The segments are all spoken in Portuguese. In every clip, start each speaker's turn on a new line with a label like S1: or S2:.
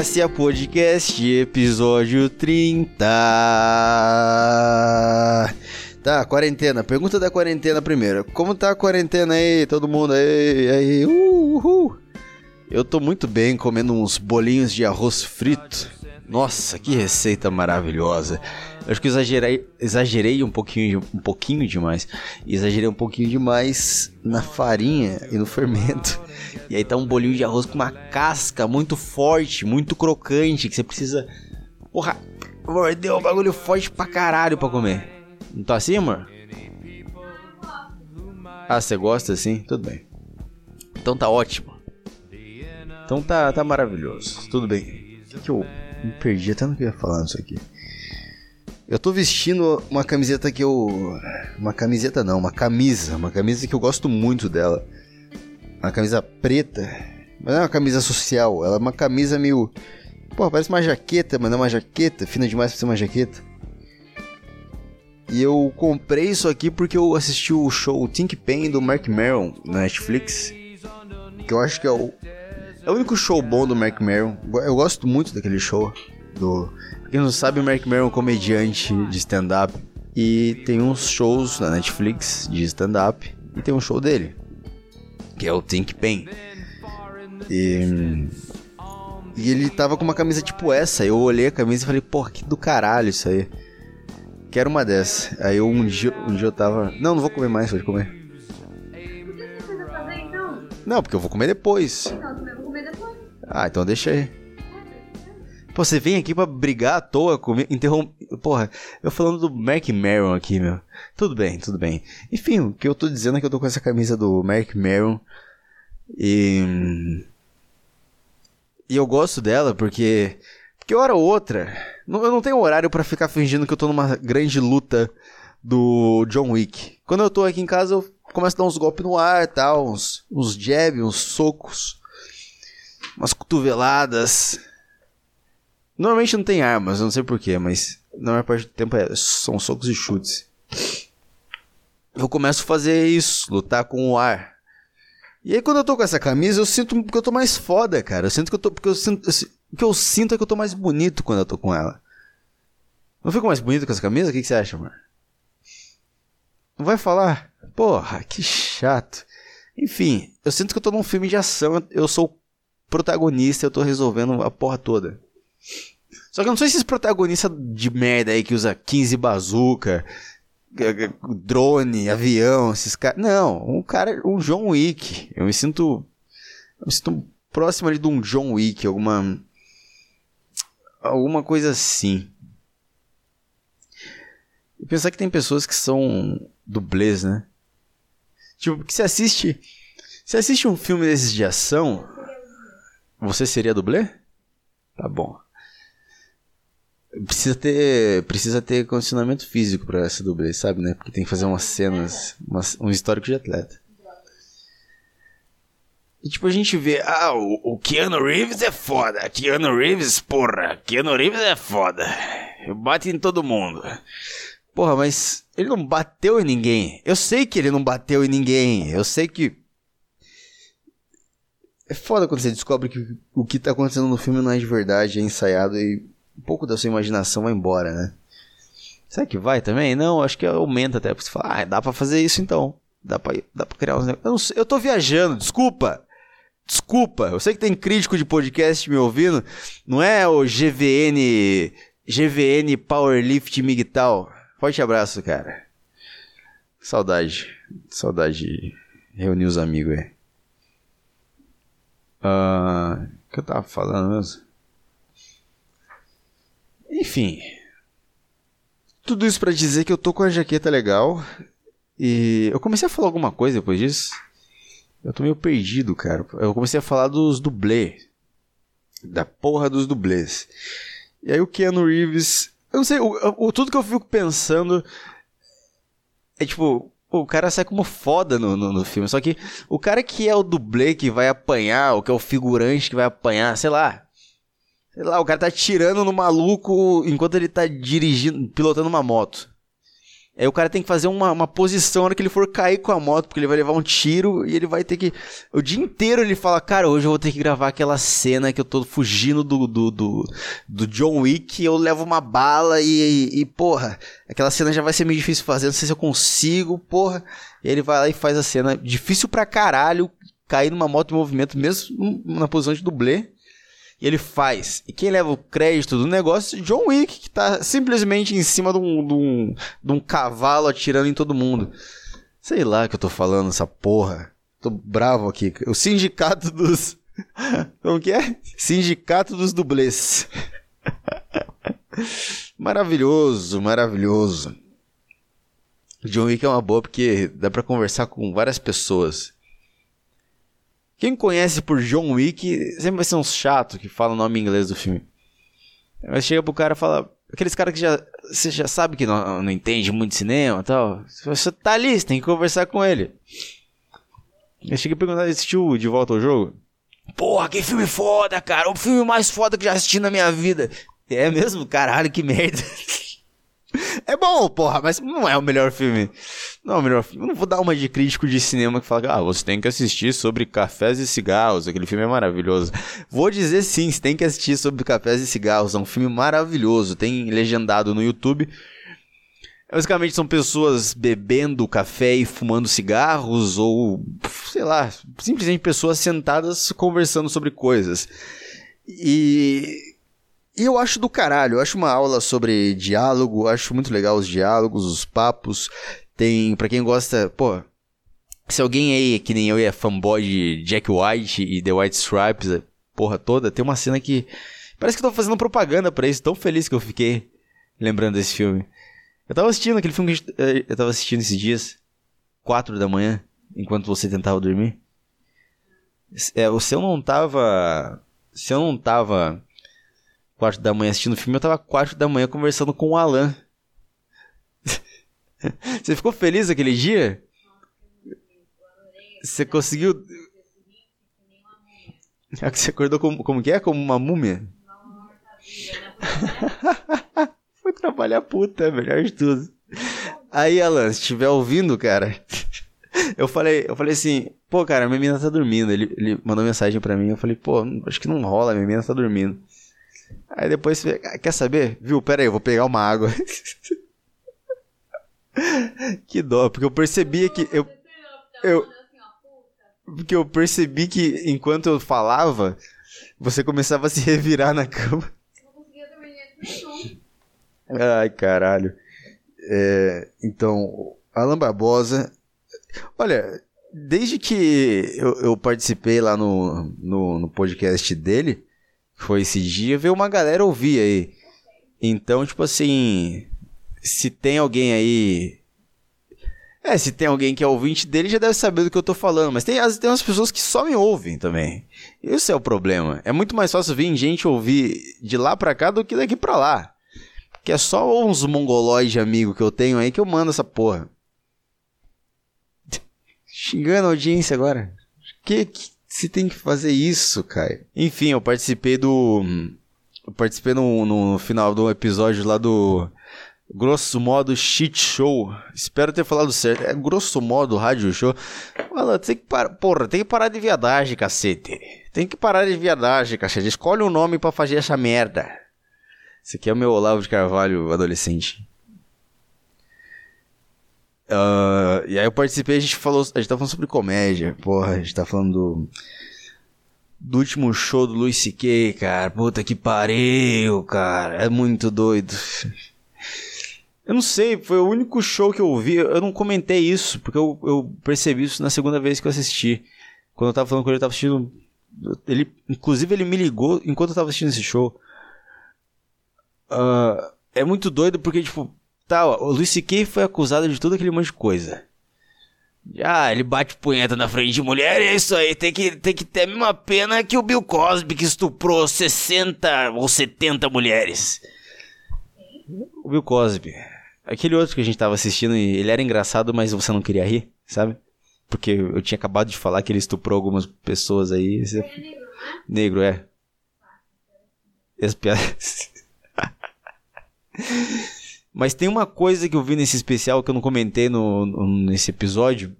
S1: Democracia Podcast, episódio 30. Tá, quarentena. Pergunta da quarentena primeiro. Como tá a quarentena aí, todo mundo aí? aí uhul. Eu tô muito bem comendo uns bolinhos de arroz frito. Nossa, que receita maravilhosa. Eu acho que exagerei, exagerei um pouquinho, um pouquinho demais. Exagerei um pouquinho demais na farinha e no fermento. E aí tá um bolinho de arroz com uma casca muito forte, muito crocante, que você precisa. Porra, mordeu um bagulho forte pra caralho pra comer. Não tá assim, amor? Ah, você gosta assim? Tudo bem. Então tá ótimo. Então tá, tá maravilhoso. Tudo bem. O que, que eu me perdi até no que eu ia falar nisso aqui. Eu tô vestindo uma camiseta que eu. Uma camiseta não, uma camisa. Uma camisa que eu gosto muito dela. Uma camisa preta. Mas não é uma camisa social, ela é uma camisa meio. Pô, parece uma jaqueta, mas não é uma jaqueta, fina demais pra ser uma jaqueta. E eu comprei isso aqui porque eu assisti o show Think Pain do Mark Maron na Netflix. Que eu acho que é o. É o único show bom do Mark Maron. Eu gosto muito daquele show. Do. Quem não sabe, o Mark Maron é um comediante de stand-up. E tem uns shows na Netflix de stand-up. E tem um show dele. Que é o Think Pain. E. E ele tava com uma camisa tipo essa. Eu olhei a camisa e falei, porra, que do caralho isso aí. Quero uma dessa. Aí eu, um dia, um dia eu tava. Não, não vou comer mais, pode comer.
S2: Por que você precisa fazer então?
S1: Não, porque eu vou comer depois.
S2: Não, eu vou comer depois.
S1: Ah, então deixa aí. Pô, você vem aqui pra brigar à toa comigo, interromper. Porra, eu falando do Mark Maron aqui, meu. Tudo bem, tudo bem. Enfim, o que eu tô dizendo é que eu tô com essa camisa do Mark Maron. E. E eu gosto dela porque. Porque hora ou outra. Eu não tenho horário pra ficar fingindo que eu tô numa grande luta do John Wick. Quando eu tô aqui em casa, eu começo a dar uns golpes no ar tal, uns, uns jabs, uns socos, umas cotoveladas. Normalmente não tem armas, não sei porquê, mas na maior parte do tempo é- são socos e chutes. Eu começo a fazer isso, lutar com o ar. E aí quando eu tô com essa camisa, eu sinto que eu tô mais foda, cara. Eu sinto que eu tô. Porque eu sinto. O que eu sinto é que eu tô mais bonito quando eu tô com ela. Não fico mais bonito com essa camisa? O que, que você acha, amor? Não vai falar? Porra, que chato. Enfim, eu sinto que eu tô num filme de ação. Eu sou o protagonista, eu tô resolvendo a porra toda. Só que eu não sou esses protagonistas de merda aí que usa 15 bazuca, drone, avião, esses caras. Não, um cara, um John Wick. Eu me sinto. Eu me sinto próximo ali de um John Wick, alguma. Alguma coisa assim. E pensar que tem pessoas que são dublês, né? Tipo, que você assiste. Você assiste um filme desses de ação. Você seria dublê? Tá bom. Precisa ter, precisa ter condicionamento físico pra ser dublê, sabe, né? Porque tem que fazer umas cenas, umas- um histórico de atleta. E tipo, a gente vê, ah, o, o Keanu Reeves é foda. Keanu Reeves, porra, Keanu Reeves é foda. Bate em todo mundo. Porra, mas ele não bateu em ninguém. Eu sei que ele não bateu em ninguém. Eu sei que. É foda quando você descobre que o que tá acontecendo no filme não é de verdade, é ensaiado e um pouco da sua imaginação vai embora, né? Será que vai também? Não, acho que aumenta até. Você fala, ah, dá pra fazer isso então. Dá pra, dá pra criar uns negócios. Eu, eu tô viajando, desculpa. Desculpa. Eu sei que tem crítico de podcast me ouvindo. Não é o GVN. GVN Powerlift Migtal. Forte abraço, cara. Saudade. Saudade de reunir os amigos aí. Ah, o que eu tava falando mesmo? Enfim. Tudo isso pra dizer que eu tô com a jaqueta legal. E eu comecei a falar alguma coisa depois disso. Eu tô meio perdido, cara. Eu comecei a falar dos dublês. Da porra dos dublês. E aí o Keanu Reeves. Eu não sei, o, o- tudo que eu fico pensando é tipo. O cara sai como foda no, no, no filme. Só que o cara que é o dublê que vai apanhar, ou que é o figurante que vai apanhar, sei lá. Lá, o cara tá tirando no maluco enquanto ele tá dirigindo, pilotando uma moto. Aí o cara tem que fazer uma, uma posição na hora que ele for cair com a moto, porque ele vai levar um tiro e ele vai ter que. O dia inteiro ele fala, cara, hoje eu vou ter que gravar aquela cena que eu tô fugindo do, do, do, do John Wick, eu levo uma bala e, e, e, porra, aquela cena já vai ser meio difícil fazer, não sei se eu consigo, porra. E ele vai lá e faz a cena difícil pra caralho, cair numa moto em movimento, mesmo na posição de dublê. E ele faz. E quem leva o crédito do negócio é John Wick, que tá simplesmente em cima de um, de um, de um cavalo atirando em todo mundo. Sei lá que eu tô falando essa porra. Tô bravo aqui. O sindicato dos. Como que é? Sindicato dos dublês. maravilhoso, maravilhoso. John Wick é uma boa porque dá para conversar com várias pessoas. Quem conhece por John Wick sempre vai ser um chato que fala o nome inglês do filme. Mas chega pro cara e fala. Aqueles caras que já. Você já sabe que não, não entende muito cinema e tal. Você tá ali, você tem que conversar com ele. Eu cheguei a perguntar assistiu De Volta ao Jogo. Porra, que filme foda, cara. O filme mais foda que já assisti na minha vida. É mesmo? Caralho, que merda. É bom, porra, mas não é o melhor filme. Não é o melhor filme. Eu não vou dar uma de crítico de cinema que fala, ah, você tem que assistir sobre cafés e cigarros. Aquele filme é maravilhoso. Vou dizer sim, você tem que assistir sobre cafés e cigarros. É um filme maravilhoso. Tem legendado no YouTube. Basicamente são pessoas bebendo café e fumando cigarros, ou sei lá, simplesmente pessoas sentadas conversando sobre coisas. E e eu acho do caralho, eu acho uma aula sobre diálogo, acho muito legal os diálogos, os papos. Tem, para quem gosta, pô, se alguém aí, que nem eu, é fanboy de Jack White e The White Stripes, porra toda, tem uma cena que. Parece que eu tô fazendo propaganda para isso, tão feliz que eu fiquei lembrando desse filme. Eu tava assistindo aquele filme que eh, eu tava assistindo esses dias, 4 da manhã, enquanto você tentava dormir. É, se eu não tava. Se eu não tava quatro da manhã assistindo o filme, eu tava quatro da manhã conversando com o Alan. Você ficou feliz aquele dia? Você conseguiu. É que você acordou como, como que é? Como uma múmia? Foi trabalhar puta, é melhor de tudo. Aí, Alan, se estiver ouvindo, cara, eu falei, eu falei assim, pô, cara, minha menina tá dormindo. Ele, ele mandou mensagem pra mim, eu falei, pô, acho que não rola, minha menina tá dormindo. Aí depois você ah, quer saber? Viu? Pera aí, eu vou pegar uma água. que dó, porque eu percebia que eu eu porque eu percebi que enquanto eu falava, você começava a se revirar na cama. Ai, caralho. É, então, Alan Barbosa. Olha, desde que eu, eu participei lá no, no, no podcast dele, foi esse dia, veio uma galera ouvir aí. Então, tipo assim, se tem alguém aí. É, se tem alguém que é ouvinte dele, já deve saber do que eu tô falando. Mas tem, tem umas pessoas que só me ouvem também. Esse é o problema. É muito mais fácil vir gente ouvir de lá pra cá do que daqui pra lá. Que é só uns mongolóides de amigo que eu tenho aí que eu mando essa porra. Xingando a audiência agora. Que, que você tem que fazer isso, cara. Enfim, eu participei do. Eu participei no, no final do episódio lá do. Grosso modo, shit show. Espero ter falado certo. É grosso modo, rádio show. Mano, tem que parar. Porra, tem que parar de viadagem, cacete. Tem que parar de viadagem, cacete. Escolhe um nome para fazer essa merda. Esse aqui é o meu Olavo de Carvalho adolescente. Uh, e aí eu participei, a gente falou, a gente tá falando sobre comédia, porra, a gente tá falando do, do último show do Luis C.K., cara, puta que pariu, cara, é muito doido. Eu não sei, foi o único show que eu vi, eu não comentei isso, porque eu, eu percebi isso na segunda vez que eu assisti. Quando eu tava falando com ele, eu tava assistindo, ele, inclusive ele me ligou enquanto eu tava assistindo esse show. Uh, é muito doido porque, tipo, Tá, o Luis C.K. foi acusado de tudo aquele monte de coisa. Ah, ele bate punheta na frente de mulher e é isso aí. Tem que, tem que ter a mesma pena que o Bill Cosby que estuprou 60 ou 70 mulheres. O Bill Cosby. Aquele outro que a gente tava assistindo e ele era engraçado, mas você não queria rir, sabe? Porque eu tinha acabado de falar que ele estuprou algumas pessoas aí. Você... É negro, né? Negro, é. Esse piada. Mas tem uma coisa que eu vi nesse especial que eu não comentei no, no- nesse episódio.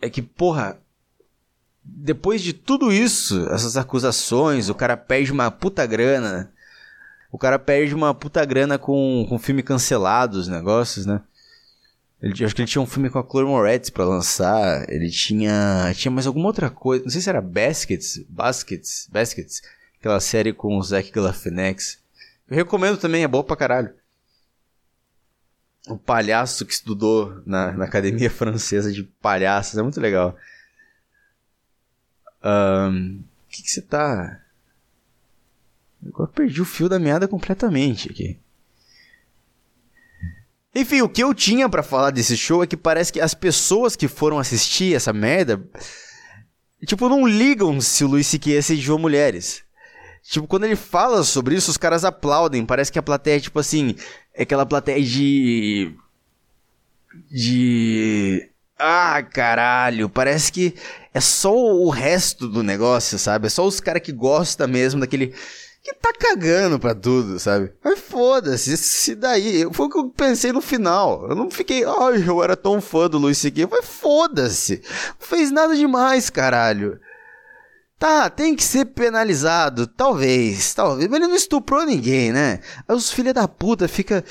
S1: É que, porra. Depois de tudo isso, essas acusações, o cara perde uma puta grana. O cara perde uma puta grana com, com filme cancelado, os negócios, né? Ele, acho que ele tinha um filme com a Chloe Moretz pra lançar. Ele tinha. Tinha mais alguma outra coisa. Não sei se era Baskets. Baskets. Baskets. Aquela série com o Zach Galifianakis. Eu recomendo também, é boa pra caralho. O palhaço que estudou na, na academia francesa de palhaços. É muito legal. O que, que você tá. Agora perdi o fio da meada completamente aqui. Enfim, o que eu tinha pra falar desse show é que parece que as pessoas que foram assistir essa merda, tipo, não ligam se o Luiz C.K. assediou mulheres. Tipo, quando ele fala sobre isso, os caras aplaudem. Parece que a plateia, tipo assim, é aquela plateia de. De. Ah, caralho. Parece que é só o resto do negócio, sabe? É só os caras que gostam mesmo daquele. Que tá cagando pra tudo, sabe? Mas foda-se, se daí. Foi o que eu pensei no final. Eu não fiquei. Ai, eu era tão fã do Luiz C.K. Mas foda-se. Não fez nada demais, caralho. Tá, tem que ser penalizado. Talvez, talvez. Mas ele não estuprou ninguém, né? Aí os filha da puta fica.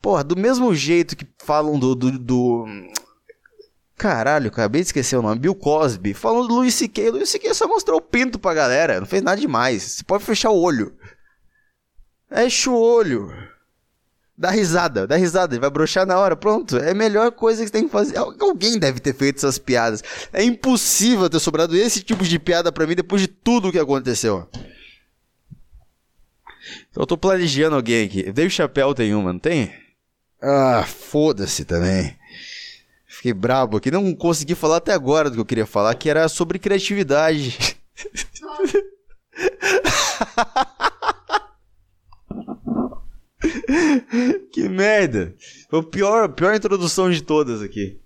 S1: Porra, do mesmo jeito que falam do. do, do... Caralho, acabei de esquecer o nome. Bill Cosby. Falando do Luiz C.K. Luiz C.K. só mostrou o pinto pra galera. Não fez nada demais. Você pode fechar o olho. Fecha o olho. Dá risada, dá risada, ele vai broxar na hora, pronto. É a melhor coisa que você tem que fazer. Al- Alguém deve ter feito essas piadas. É impossível ter sobrado esse tipo de piada pra mim depois de tudo que aconteceu. Então eu tô planejando alguém aqui. Dave Chappelle tem uma, não tem? Ah, foda-se também. Fiquei brabo aqui, não consegui falar até agora do que eu queria falar, que era sobre criatividade. que merda! Foi a pior, pior introdução de todas aqui.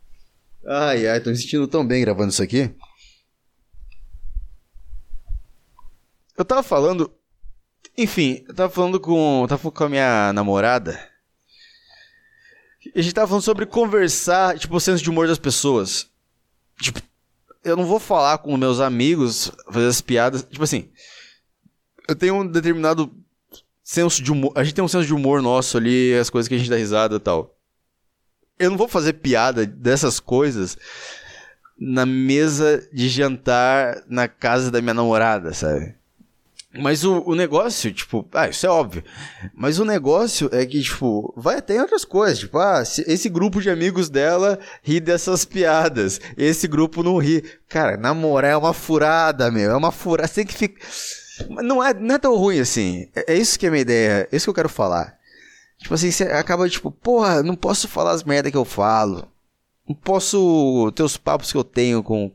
S1: Ai, ai, tô me sentindo tão bem gravando isso aqui. Eu tava falando. Enfim, eu tava falando com. eu Tava falando com a minha namorada. A gente tava falando sobre conversar, tipo, o senso de humor das pessoas. Tipo, eu não vou falar com meus amigos, fazer as piadas. Tipo assim, eu tenho um determinado senso de humor. A gente tem um senso de humor nosso ali, as coisas que a gente dá risada e tal. Eu não vou fazer piada dessas coisas na mesa de jantar na casa da minha namorada, sabe? Mas o, o negócio, tipo, ah, isso é óbvio. Mas o negócio é que, tipo, vai até em outras coisas. Tipo, ah, se- esse grupo de amigos dela ri dessas piadas. Esse grupo não ri. Cara, namorar é uma furada, meu. É uma furada. Você tem que ficar. Não é, não é tão ruim assim. É, é isso que é a minha ideia. É isso que eu quero falar. Tipo assim, você acaba, tipo, porra, não posso falar as merda que eu falo. Não posso ter os papos que eu tenho com.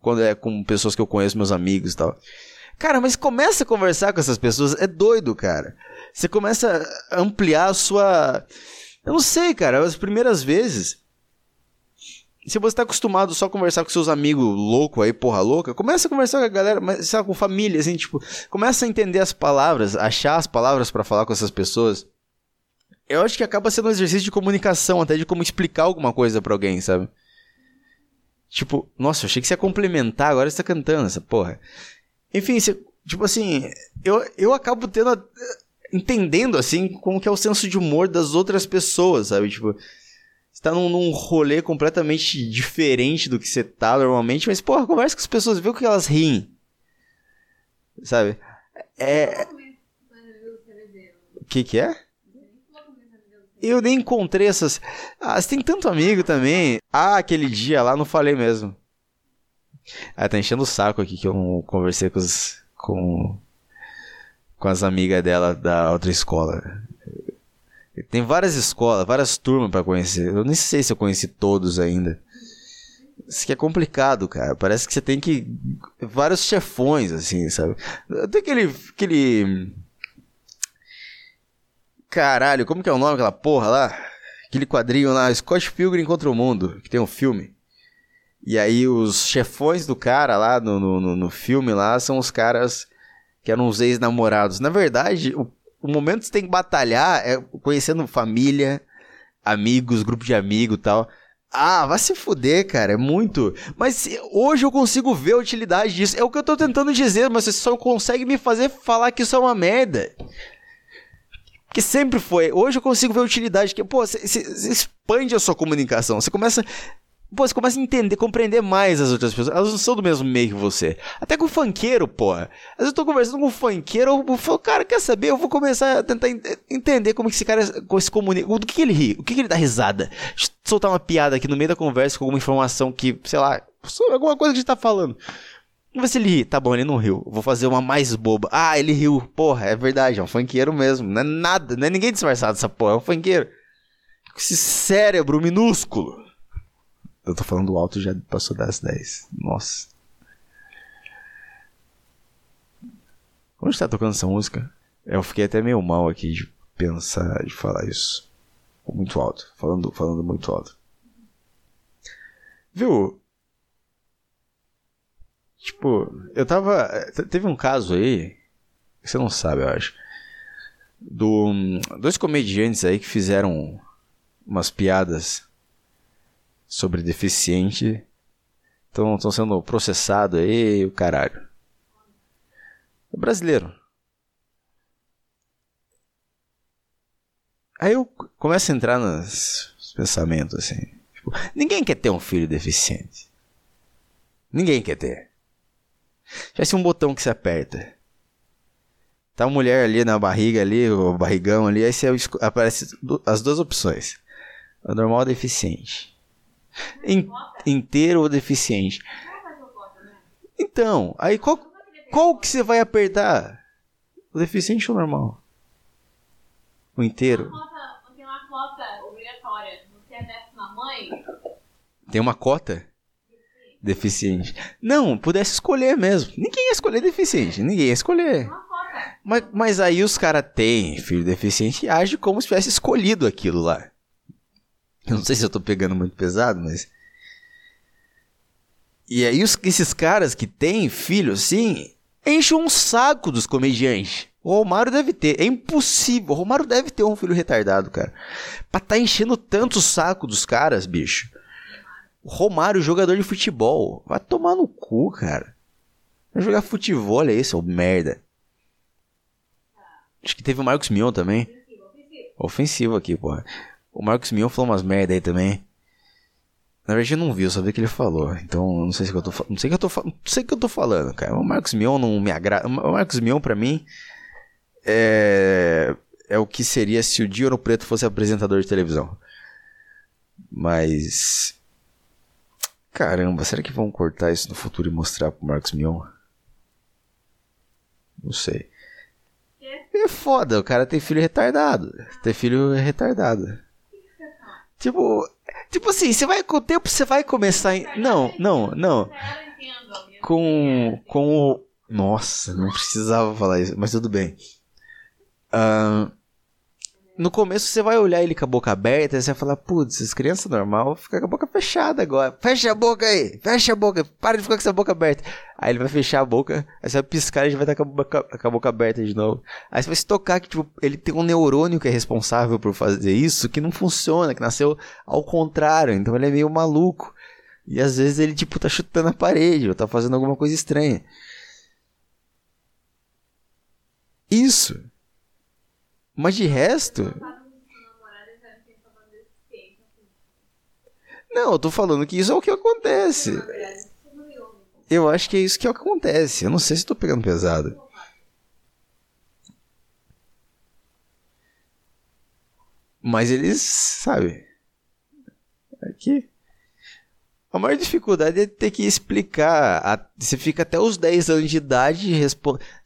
S1: Quando é com pessoas que eu conheço, meus amigos e tal. Cara, mas começa a conversar com essas pessoas, é doido, cara. Você começa a ampliar a sua. Eu não sei, cara, as primeiras vezes. Se você tá acostumado só a conversar com seus amigos loucos aí, porra louca, começa a conversar com a galera, mas, sabe, com família, assim, tipo, começa a entender as palavras, achar as palavras pra falar com essas pessoas. Eu acho que acaba sendo um exercício de comunicação, até de como explicar alguma coisa pra alguém, sabe? Tipo, nossa, eu achei que você ia complementar, agora você tá cantando essa porra. Enfim, você, tipo assim, eu, eu acabo tendo. a- entendendo, assim, como que é o senso de humor das outras pessoas, sabe? Tipo, tá num, num rolê completamente diferente do que você tá normalmente, mas, porra, conversa com as pessoas, vê o que elas riem. Sabe? É. O que que é? Eu nem encontrei essas. Ah, você tem tanto amigo também. Ah, aquele dia lá não falei mesmo. Ah, tá enchendo o saco aqui que eu conversei com os. com. com as amigas dela da outra escola. Tem várias escolas, várias turmas pra conhecer. Eu nem sei se eu conheci todos ainda. Isso que é complicado, cara. Parece que você tem que. Vários chefões, assim, sabe? Tem aquele. aquele. Caralho, como que é o nome daquela porra lá? Aquele quadrinho lá, Scott Pilgrim contra o Mundo, que tem um filme. E aí os chefões do cara lá no, no- no filme lá são os caras que eram os ex-namorados. Na verdade, o, o momento que você tem que batalhar é conhecendo família, amigos, grupo de amigos e tal. Ah, vai se fuder, cara, é muito. Mas hoje eu consigo ver a utilidade disso. É o que eu tô tentando dizer, mas você só consegue me fazer falar que isso é uma merda. Que sempre foi. Hoje eu consigo ver a utilidade. Que, pô, você expande a sua comunicação. Você começa Pô, você começa a entender, compreender mais as outras pessoas. Elas não são do mesmo meio que você. Até com o funkeiro, pô. Às vezes eu tô conversando com o funkeiro, eu falo, cara, quer saber? Eu vou começar a tentar entender como que esse cara se comunica. Do que, ele ri? O que, ele dá risada? Deixa eu soltar uma piada aqui no meio da conversa com alguma informação que, sei lá, alguma coisa que a gente tá falando. Vamos ver se ele ri. Tá bom, ele não riu. Vou fazer uma mais boba. Ah, ele riu. Porra, é verdade, é um funkeiro mesmo. Não é nada, não é ninguém disfarçado essa porra, é um funkeiro. Esse cérebro minúsculo. Eu tô falando alto já passou das 10. Nossa. Onde tá tocando essa música? Eu fiquei até meio mal aqui de pensar, de falar isso. Muito alto. Falando, falando muito alto. Viu? Tipo, eu tava. Teve um caso aí. Você não sabe, eu acho. Do, dois comediantes aí que fizeram umas piadas sobre deficiente estão sendo processados aí, o caralho. É brasileiro. Aí eu começo a entrar nos pensamentos assim. Tipo, ninguém quer ter um filho deficiente. Ninguém quer ter. Tivesse um botão que se aperta. Tá uma mulher ali na barriga ali, o barrigão ali, aí você aparece as duas opções. O normal deficiente. In, inteiro ou deficiente. Então, aí qual, qual que você vai apertar? O deficiente ou o normal? O inteiro?
S2: Tem uma cota obrigatória. Você é décima mãe?
S1: Tem uma cota? Deficiente. Não, pudesse escolher mesmo. Ninguém ia escolher deficiente. Ninguém ia escolher. Mas, mas aí os caras têm filho deficiente e agem como se tivesse escolhido aquilo lá. Eu não sei se eu tô pegando muito pesado, mas. E aí os, esses caras que têm filho assim, enchem um saco dos comediantes. O Romário deve ter. É impossível. O Romário deve ter um filho retardado, cara. Pra tá enchendo tanto o saco dos caras, bicho. O Romário, jogador de futebol. Vai tomar no cu, cara. Vai jogar futebol, é esse, ô merda. Acho que teve o Marcos Mion também. Ofensivo aqui, porra. O Marcos Mion falou umas merda aí também. Na verdade eu não vi, eu só vi que ele falou. Então não sei se eu tô não sei que eu tô não sei que eu tô falando, cara. O Marcos Mion não me agrada. O Marcos Mion para mim é é o que seria se o Diono Preto fosse apresentador de televisão. Mas caramba, será que vão cortar isso no futuro e mostrar pro Marcos Mion? Não sei. É foda, o cara tem filho retardado. Ter filho é retardado. Tipo, tipo assim, você vai com o tempo você vai começar em... Não, não, não. Com com o Nossa, não precisava falar isso, mas tudo bem. Uh, no começo você vai olhar ele com a boca aberta e você vai falar, putz, as crianças normal fica com a boca fechada agora. Fecha a boca aí, fecha a boca, para de ficar com essa boca aberta. Aí ele vai fechar a boca, aí você vai piscar e ele vai estar com a, boca, com a boca aberta de novo. Aí você vai se tocar que tipo, ele tem um neurônio que é responsável por fazer isso, que não funciona, que nasceu ao contrário, então ele é meio maluco. E às vezes ele tipo tá chutando a parede ou tá fazendo alguma coisa estranha. Isso mas de resto. Não, eu tô falando que isso é o que acontece. Eu acho que é isso que, acontece. Eu não sei se tô pegando pesado. Mas eles, sabe? Aqui. A maior dificuldade é ter que explicar. A, você fica até os 10 anos de idade.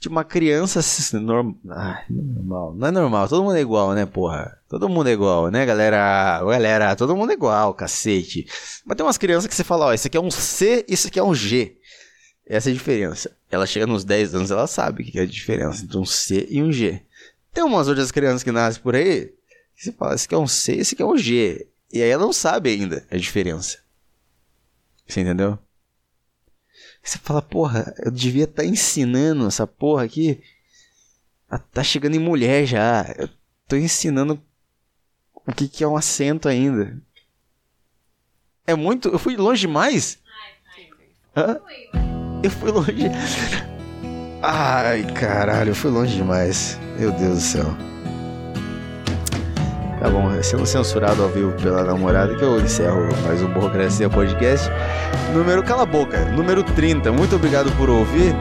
S1: De uma criança. Norm, ah, normal. Não é normal. Todo mundo é igual, né, porra? Todo mundo é igual, né, galera? Galera, todo mundo é igual, cacete. Mas tem umas crianças que você fala: ó, isso aqui é um C, isso aqui é um G. Essa é a diferença. Ela chega nos 10 anos, ela sabe que é a diferença entre um C e um G. Tem umas outras crianças que nascem por aí. Que você fala: isso aqui é um C, isso aqui é um G. E aí ela não sabe ainda a diferença. Você entendeu? Você fala, porra, eu devia estar tá ensinando essa porra aqui
S2: Ah, Tá chegando em mulher já. Eu tô ensinando o que, que é um acento ainda. É muito. Eu fui longe demais? Hã? Eu fui longe. Ai, caralho, eu fui longe demais. Meu Deus do céu. Tá bom, sendo censurado ao vivo pela namorada que eu encerro mais um Burocracia Podcast. Número, cala a boca, número 30. Muito obrigado por ouvir.